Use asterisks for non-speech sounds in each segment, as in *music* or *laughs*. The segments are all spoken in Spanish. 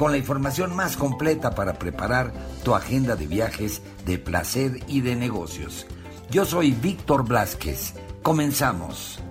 con la información más completa para preparar tu agenda de viajes, de placer y de negocios. Yo soy Víctor Blasquez. Comenzamos.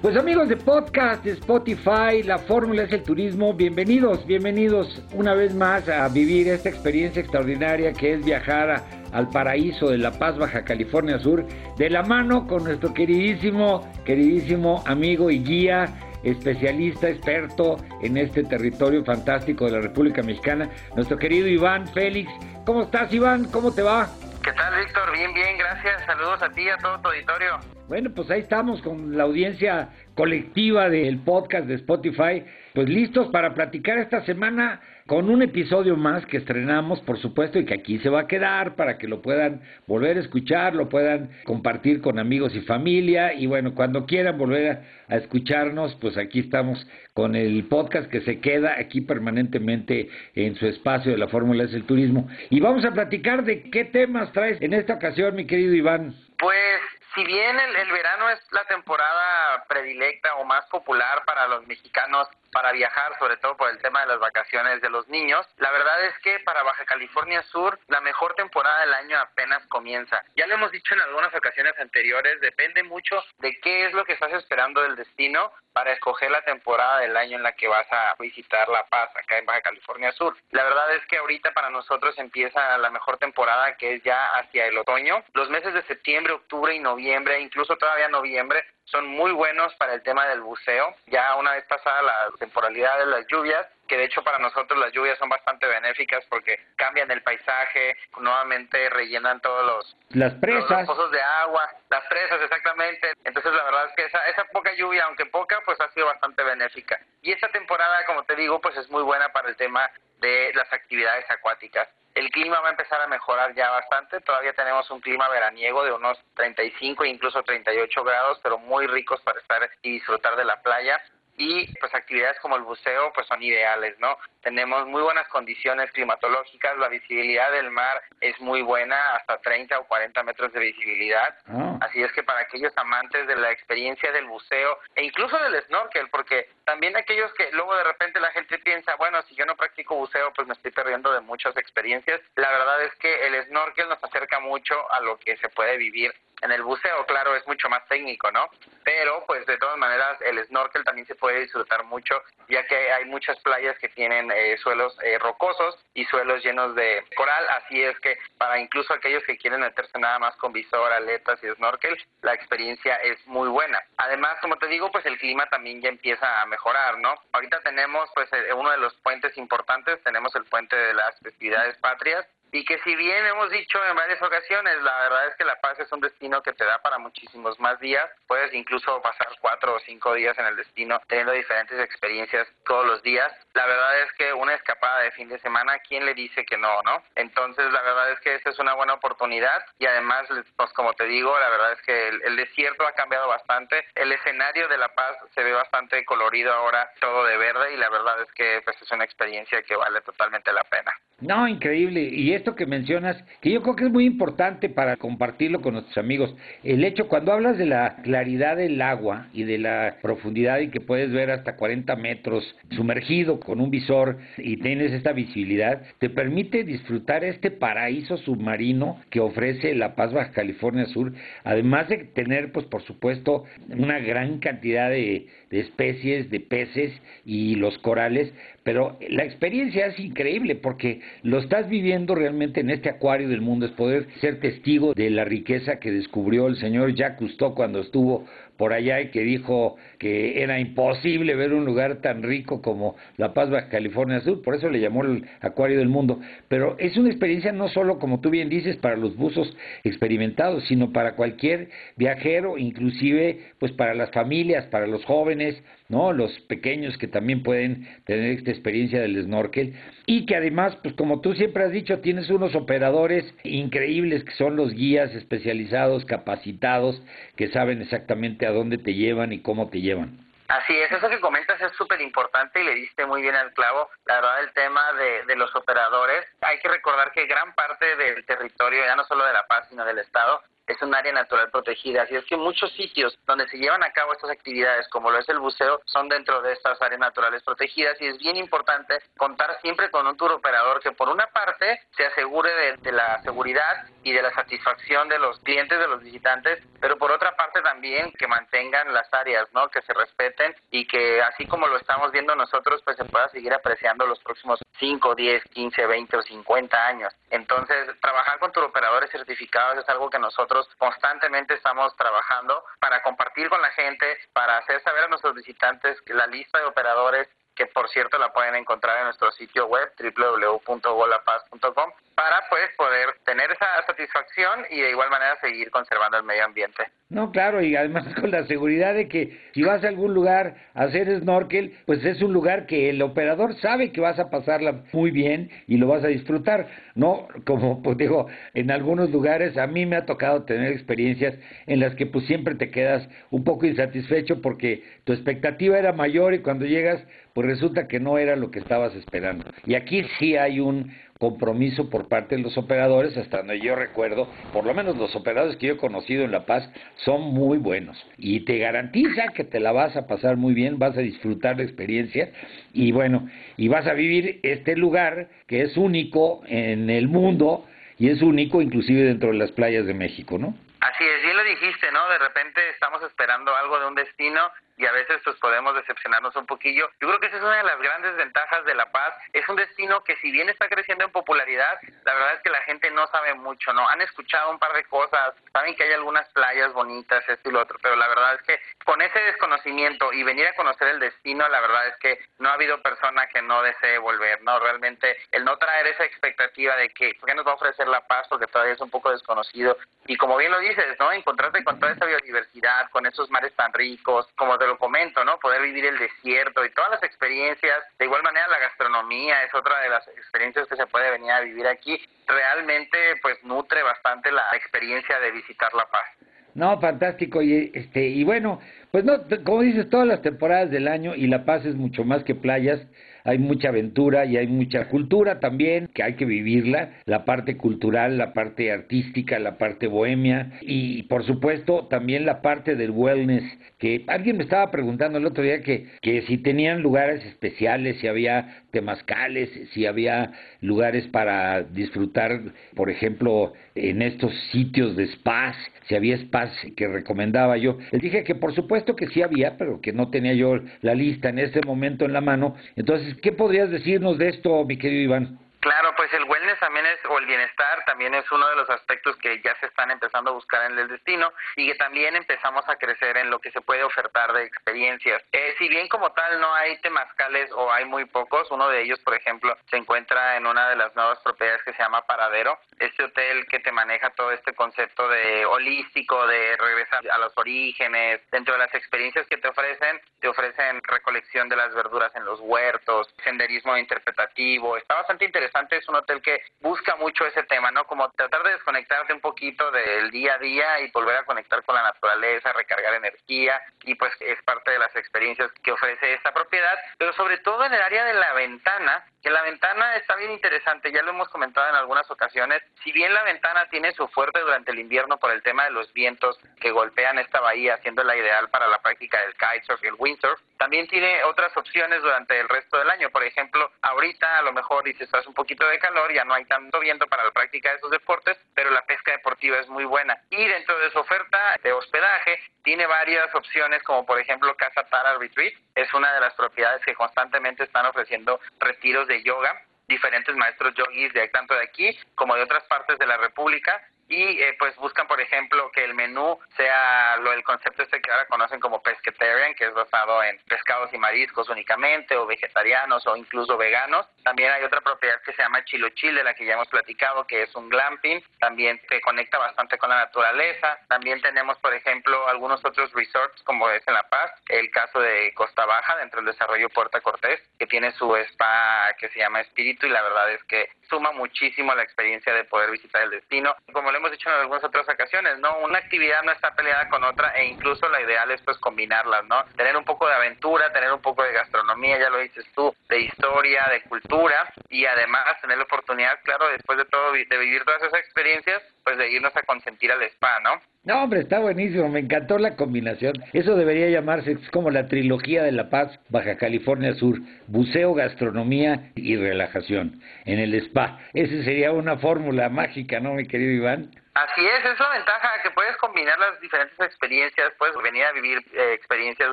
Pues amigos de podcast, Spotify, la fórmula es el turismo, bienvenidos, bienvenidos una vez más a vivir esta experiencia extraordinaria que es viajar al paraíso de La Paz, Baja California Sur, de la mano con nuestro queridísimo, queridísimo amigo y guía especialista, experto en este territorio fantástico de la República Mexicana, nuestro querido Iván Félix. ¿Cómo estás, Iván? ¿Cómo te va? ¿Qué tal, Víctor? Bien, bien, gracias. Saludos a ti y a todo tu auditorio. Bueno, pues ahí estamos con la audiencia colectiva del podcast de Spotify, pues listos para platicar esta semana con un episodio más que estrenamos, por supuesto, y que aquí se va a quedar para que lo puedan volver a escuchar, lo puedan compartir con amigos y familia, y bueno, cuando quieran volver a, escucharnos, pues aquí estamos con el podcast que se queda aquí permanentemente en su espacio de la Fórmula es el Turismo. Y vamos a platicar de qué temas traes en esta ocasión, mi querido Iván. Pues si bien el, verano es la temporada predilecta o más popular para los mexicanos para viajar, sobre todo por el tema de las vacaciones de los niños, la verdad es que para Baja California Sur la mejor temporada del año apenas comienza. Ya lo hemos dicho en algunas ocasiones anteriores, depende mucho de qué es lo que estás esperando del destino para escoger la temporada del año en la que vas a visitar La Paz, acá en Baja California Sur. La verdad es que ahorita para nosotros empieza la mejor temporada que es ya hacia el otoño. Los meses de septiembre, octubre y noviembre, incluso todavía noviembre, son muy buenos para el tema del buceo. Ya una vez pasada la temporalidad de las lluvias, que de hecho para nosotros las lluvias son bastante benéficas porque cambian el paisaje, nuevamente rellenan todos los, las presas. pozos de agua, las presas exactamente. Entonces la verdad es que esa, esa poca lluvia, aunque poca, pues ha sido bastante benéfica. Y esta temporada, como te digo, pues es muy buena para el tema de las actividades acuáticas. El clima va a empezar a mejorar ya bastante. Todavía tenemos un clima veraniego de unos 35 e incluso 38 grados, pero muy ricos para estar y disfrutar de la playa y pues actividades como el buceo pues son ideales, ¿no? Tenemos muy buenas condiciones climatológicas, la visibilidad del mar es muy buena, hasta 30 o 40 metros de visibilidad, ah. así es que para aquellos amantes de la experiencia del buceo e incluso del snorkel, porque también aquellos que luego de repente la gente piensa, bueno, si yo no practico buceo pues me estoy perdiendo de muchas experiencias, la verdad es que el snorkel nos acerca mucho a lo que se puede vivir en el buceo, claro, es mucho más técnico, ¿no? Pero, pues, de todas maneras, el snorkel también se puede disfrutar mucho, ya que hay muchas playas que tienen eh, suelos eh, rocosos y suelos llenos de coral, así es que para incluso aquellos que quieren meterse nada más con visor, aletas y snorkel, la experiencia es muy buena. Además, como te digo, pues el clima también ya empieza a mejorar, ¿no? Ahorita tenemos, pues, eh, uno de los puentes importantes, tenemos el puente de las festividades patrias, y que si bien hemos dicho en varias ocasiones, la verdad es que La Paz es un destino que te da para muchísimos más días, puedes incluso pasar cuatro o cinco días en el destino teniendo diferentes experiencias todos los días. La verdad es que una escapada de fin de semana, ¿quién le dice que no, no? Entonces la verdad es que esta es una buena oportunidad y además, pues como te digo, la verdad es que el, desierto ha cambiado bastante, el escenario de La Paz se ve bastante colorido ahora, todo de verde y la verdad es que pues, es una experiencia que vale totalmente la pena. No, increíble. Y esto que mencionas, que yo creo que es muy importante para compartirlo con nuestros amigos, el hecho, cuando hablas de la claridad del agua y de la profundidad y que puedes ver hasta 40 metros sumergido con un visor y tienes esta visibilidad, te permite disfrutar este paraíso submarino que ofrece La Paz Baja California Sur, además de tener, pues por supuesto, una gran cantidad de, de especies de peces y los corales, pero la experiencia es increíble porque lo estás viviendo realmente en este acuario del mundo, es poder ser testigo de la riqueza que descubrió el señor Jacques Cousteau cuando estuvo por allá y que dijo que era imposible ver un lugar tan rico como La Paz, Baja California Sur, por eso le llamó el Acuario del Mundo. Pero es una experiencia no solo, como tú bien dices, para los buzos experimentados, sino para cualquier viajero, inclusive pues para las familias, para los jóvenes, ¿no? Los pequeños que también pueden tener esta experiencia del snorkel y que además, pues como tú siempre has dicho, tienes unos operadores increíbles que son los guías especializados, capacitados, que saben exactamente a dónde te llevan y cómo te llevan. Así es, eso que comentas es súper importante y le diste muy bien al clavo. La verdad, el tema de, de los operadores, hay que recordar que gran parte del territorio, ya no solo de La Paz, sino del Estado, es un área natural protegida. Así es que muchos sitios donde se llevan a cabo estas actividades, como lo es el buceo, son dentro de estas áreas naturales protegidas y es bien importante contar siempre con un tour operador que por una parte se asegure de, la seguridad y de la satisfacción de los clientes, de los visitantes, pero por otra parte también que mantengan las áreas, ¿no? Que se respeten y que así como lo estamos viendo nosotros, pues se pueda seguir apreciando los próximos 5, 10, 15, 20 o 50 años. Entonces, trabajar con tour operadores certificados es algo que nosotros constantemente estamos trabajando para compartir con la gente, para hacer saber a nuestros visitantes la lista de operadores que por cierto la pueden encontrar en nuestro sitio web www.golapaz.com para pues poder tener esa satisfacción y de igual manera seguir conservando el medio ambiente. No, claro, y además *laughs* con la seguridad de que si vas a algún lugar a hacer snorkel, pues es un lugar que el operador sabe que vas a pasarla muy bien y lo vas a disfrutar. No, como pues digo, en algunos lugares a mí me ha tocado tener experiencias en las que pues siempre te quedas un poco insatisfecho porque tu expectativa era mayor y cuando llegas pues resulta que no era lo que estabas esperando. Y aquí sí hay un compromiso por parte de los operadores, hasta donde yo recuerdo, por lo menos los operadores que yo he conocido en La Paz son muy buenos y te garantiza que te la vas a pasar muy bien, vas a disfrutar la experiencia y bueno, y vas a vivir este lugar que es único en el mundo y es único inclusive dentro de las playas de México, ¿no? Así es, bien lo dijiste, ¿no? De repente estamos esperando algo de un destino y a veces pues podemos decepcionarnos un poquillo. Yo creo que esa es una de las grandes ventajas de La Paz. Es un destino que si bien está creciendo en popularidad, la verdad es que la gente no sabe mucho, ¿no? Han escuchado un par de cosas, saben que hay algunas playas bonitas, esto y lo otro, pero la verdad es que con ese desconocimiento y venir a conocer el destino, la verdad es que no ha habido persona que no desee volver, ¿no? Realmente el no traer esa expectativa de que, ¿por qué nos va a ofrecer La Paz? Porque todavía es un poco desconocido. Y como bien lo dices, ¿no? Encontrarte con toda esa biodiversidad, con esos mares tan ricos, como te lo comento, ¿no? Poder vivir el desierto y todas las experiencias. De igual manera, la gastronomía es otra de las experiencias que se puede venir a vivir aquí. Realmente, pues, nutre bastante la experiencia de visitar La Paz. No, fantástico. Y, este, y bueno, pues no, como dices, todas las temporadas del año y La Paz es mucho más que playas hay mucha aventura y hay mucha cultura también, que hay que vivirla, la parte cultural, la parte artística, la parte bohemia y por supuesto también la parte del wellness, que alguien me estaba preguntando el otro día que, que si tenían lugares especiales, si había temazcales, si había lugares para disfrutar, por ejemplo, en estos sitios de spas, si había spas que recomendaba yo. Les dije que por supuesto que sí había, pero que no tenía yo la lista en este momento en la mano. Entonces, ¿qué podrías decirnos de esto, mi querido Iván? Claro, pues el wellness también es, o el bienestar también es uno de los aspectos que ya se están empezando a buscar en el destino y que también empezamos a crecer en lo que se puede ofertar de experiencias. Eh, si bien como tal no hay temazcales o hay muy pocos, uno de ellos, por ejemplo, se encuentra en una de las nuevas propiedades que se llama Paradero, este hotel que te maneja todo este concepto de holístico, de regresar a los orígenes, dentro de las experiencias que te ofrecen, te ofrecen recolección de las verduras en los huertos, senderismo interpretativo, está bastante interesante es un hotel que busca mucho ese tema, ¿no? Como tratar de desconectarte un poquito del día a día y volver a conectar con la naturaleza, recargar energía y pues es parte de las experiencias que ofrece esta propiedad, pero sobre todo en el área de la ventana, que la ventana está bien interesante, ya lo hemos comentado en algunas ocasiones, si bien la ventana tiene su fuerte durante el invierno por el tema de los vientos que golpean esta bahía, la ideal para la práctica del kitesurf y el windsurf, también tiene otras opciones durante el resto del año, por ejemplo, ahorita a lo mejor si estás un poco poquito de calor, ya no hay tanto viento para la práctica de esos deportes, pero la pesca deportiva es muy buena. Y dentro de su oferta de hospedaje, tiene varias opciones, como por ejemplo Casa Tara Retreat, es una de las propiedades que constantemente están ofreciendo retiros de yoga diferentes maestros yogis de tanto de aquí como de otras partes de la República y eh, pues buscan por ejemplo que el menú sea lo del concepto este que ahora conocen como pescatarian que es basado en pescados y mariscos únicamente o vegetarianos o incluso veganos. También hay otra propiedad que se llama Chilo Chile la que ya hemos platicado que es un glamping. También se conecta bastante con la naturaleza. También tenemos por ejemplo algunos otros resorts como es en La Paz el caso de Costa Baja dentro del desarrollo Puerta Cortés que tiene su spa que se llama Espíritu y la verdad es que suma muchísimo a la experiencia de poder visitar el destino. Como lo hemos dicho en algunas otras ocasiones, ¿no? Una actividad no está peleada con otra e incluso la ideal es pues combinarlas, ¿no? Tener un poco de aventura, tener un poco de gastronomía, ya lo dices tú, de historia, de cultura y además tener la oportunidad, claro, después de todo, de vivir todas esas experiencias, pues de irnos a consentir al spa, ¿no? No, hombre, está buenísimo, me encantó la combinación. Eso debería llamarse es como la trilogía de La Paz, Baja California Sur, buceo, gastronomía y relajación en el spa. Esa sería una fórmula mágica, ¿no, mi querido Iván? Así es, es la ventaja que puedes combinar las diferentes experiencias, puedes venir a vivir eh, experiencias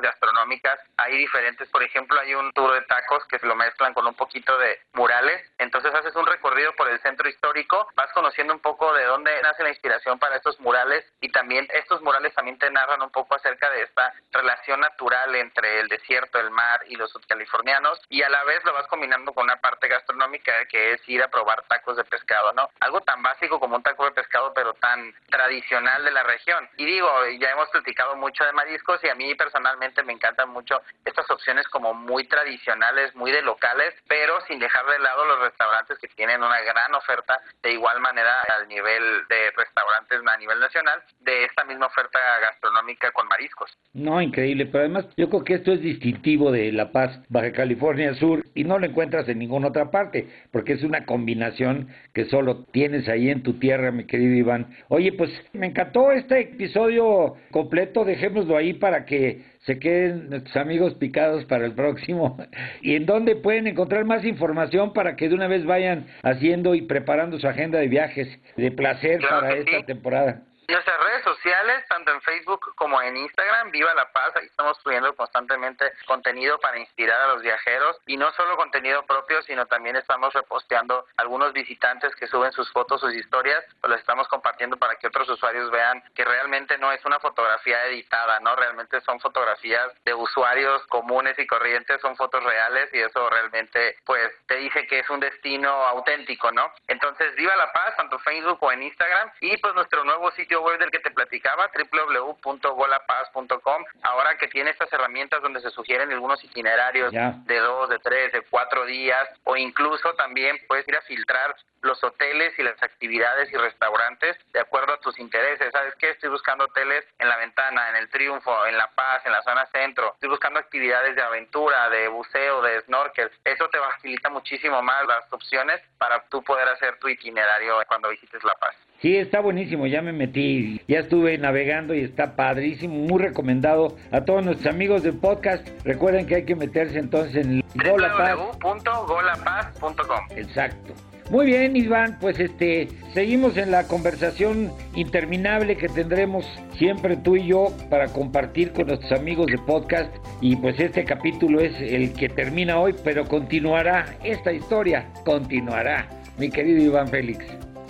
gastronómicas. Hay diferentes, por ejemplo, hay un tour de tacos que se lo mezclan con un poquito de murales. Entonces haces un recorrido por el centro histórico, vas conociendo un poco de dónde nace la inspiración para estos murales y también estos murales también te narran un poco acerca de esta relación natural entre el desierto, el mar y los californianos y a la vez lo vas combinando con una parte gastronómica que es ir a probar tacos de pescado, ¿no? Algo tan básico como un taco de pescado, pero tan tradicional de la región. Y digo, ya hemos platicado mucho de mariscos y a mí personalmente me encantan mucho estas opciones como muy tradicionales, muy de locales, pero sin dejar de lado los restaurantes que tienen una gran oferta de igual manera al nivel de restaurantes a nivel nacional de esta misma oferta gastronómica con mariscos. No, increíble, pero además yo creo que esto es distintivo de La Paz, Baja California Sur y no lo encuentras en ninguna otra parte, porque es una combinación que solo tienes ahí en tu tierra, mi querido Iván Oye, pues me encantó este episodio completo, dejémoslo ahí para que se queden nuestros amigos picados para el próximo. *laughs* ¿Y en dónde pueden encontrar más información para que de una vez vayan haciendo y preparando su agenda de viajes de placer para esta temporada? Nuestras redes sociales, tanto en Facebook como en Instagram, Viva la Paz, ahí estamos subiendo constantemente contenido para inspirar a los viajeros y no solo contenido propio, sino también estamos reposteando algunos visitantes que suben sus fotos, sus historias, pues las estamos compartiendo para que otros usuarios vean que realmente no es una fotografía editada, ¿no? Realmente son fotografías de usuarios comunes y corrientes, son fotos reales y eso realmente pues te dice que es un destino auténtico, ¿no? Entonces, Viva la Paz, tanto Facebook o en Instagram y pues nuestro nuevo sitio web del que te platicaba, www.golapaz.com, ahora que tiene estas herramientas donde se sugieren algunos itinerarios de dos, de tres, de cuatro días, o incluso también puedes ir a filtrar los hoteles y las actividades y restaurantes de acuerdo a tus intereses. ¿Sabes qué? Estoy buscando hoteles en La Ventana, en El Triunfo, en La Paz, en la zona centro. Estoy buscando actividades de aventura, de buceo, de snorkel. Eso te facilita muchísimo más las opciones para tú poder hacer tu itinerario cuando visites La Paz. Sí, está buenísimo, ya me metí, ya estuve navegando y está padrísimo, muy recomendado a todos nuestros amigos del podcast. Recuerden que hay que meterse entonces en www.golapaz.com. Exacto. Muy bien, Iván, pues este, seguimos en la conversación interminable que tendremos siempre tú y yo para compartir con nuestros amigos de podcast y pues este capítulo es el que termina hoy, pero continuará esta historia, continuará, mi querido Iván Félix.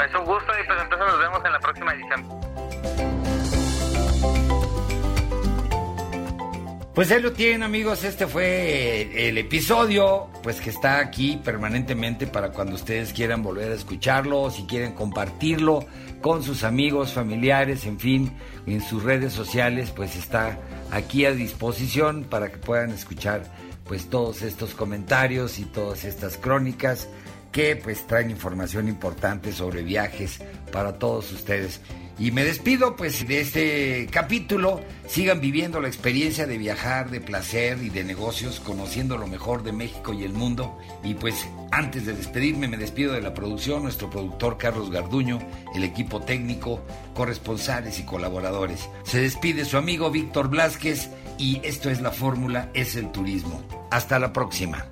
Es un gusto y pues entonces nos vemos en la próxima edición. Pues ahí lo tienen amigos, este fue el episodio, pues que está aquí permanentemente para cuando ustedes quieran volver a escucharlo, si quieren compartirlo con sus amigos, familiares, en fin, en sus redes sociales, pues está aquí a disposición para que puedan escuchar pues todos estos comentarios y todas estas crónicas que pues traen información importante sobre viajes para todos ustedes. Y me despido pues de este capítulo. Sigan viviendo la experiencia de viajar, de placer y de negocios, conociendo lo mejor de México y el mundo. Y pues antes de despedirme me despido de la producción, nuestro productor Carlos Garduño, el equipo técnico, corresponsales y colaboradores. Se despide su amigo Víctor Blasquez y esto es la fórmula, es el turismo. Hasta la próxima.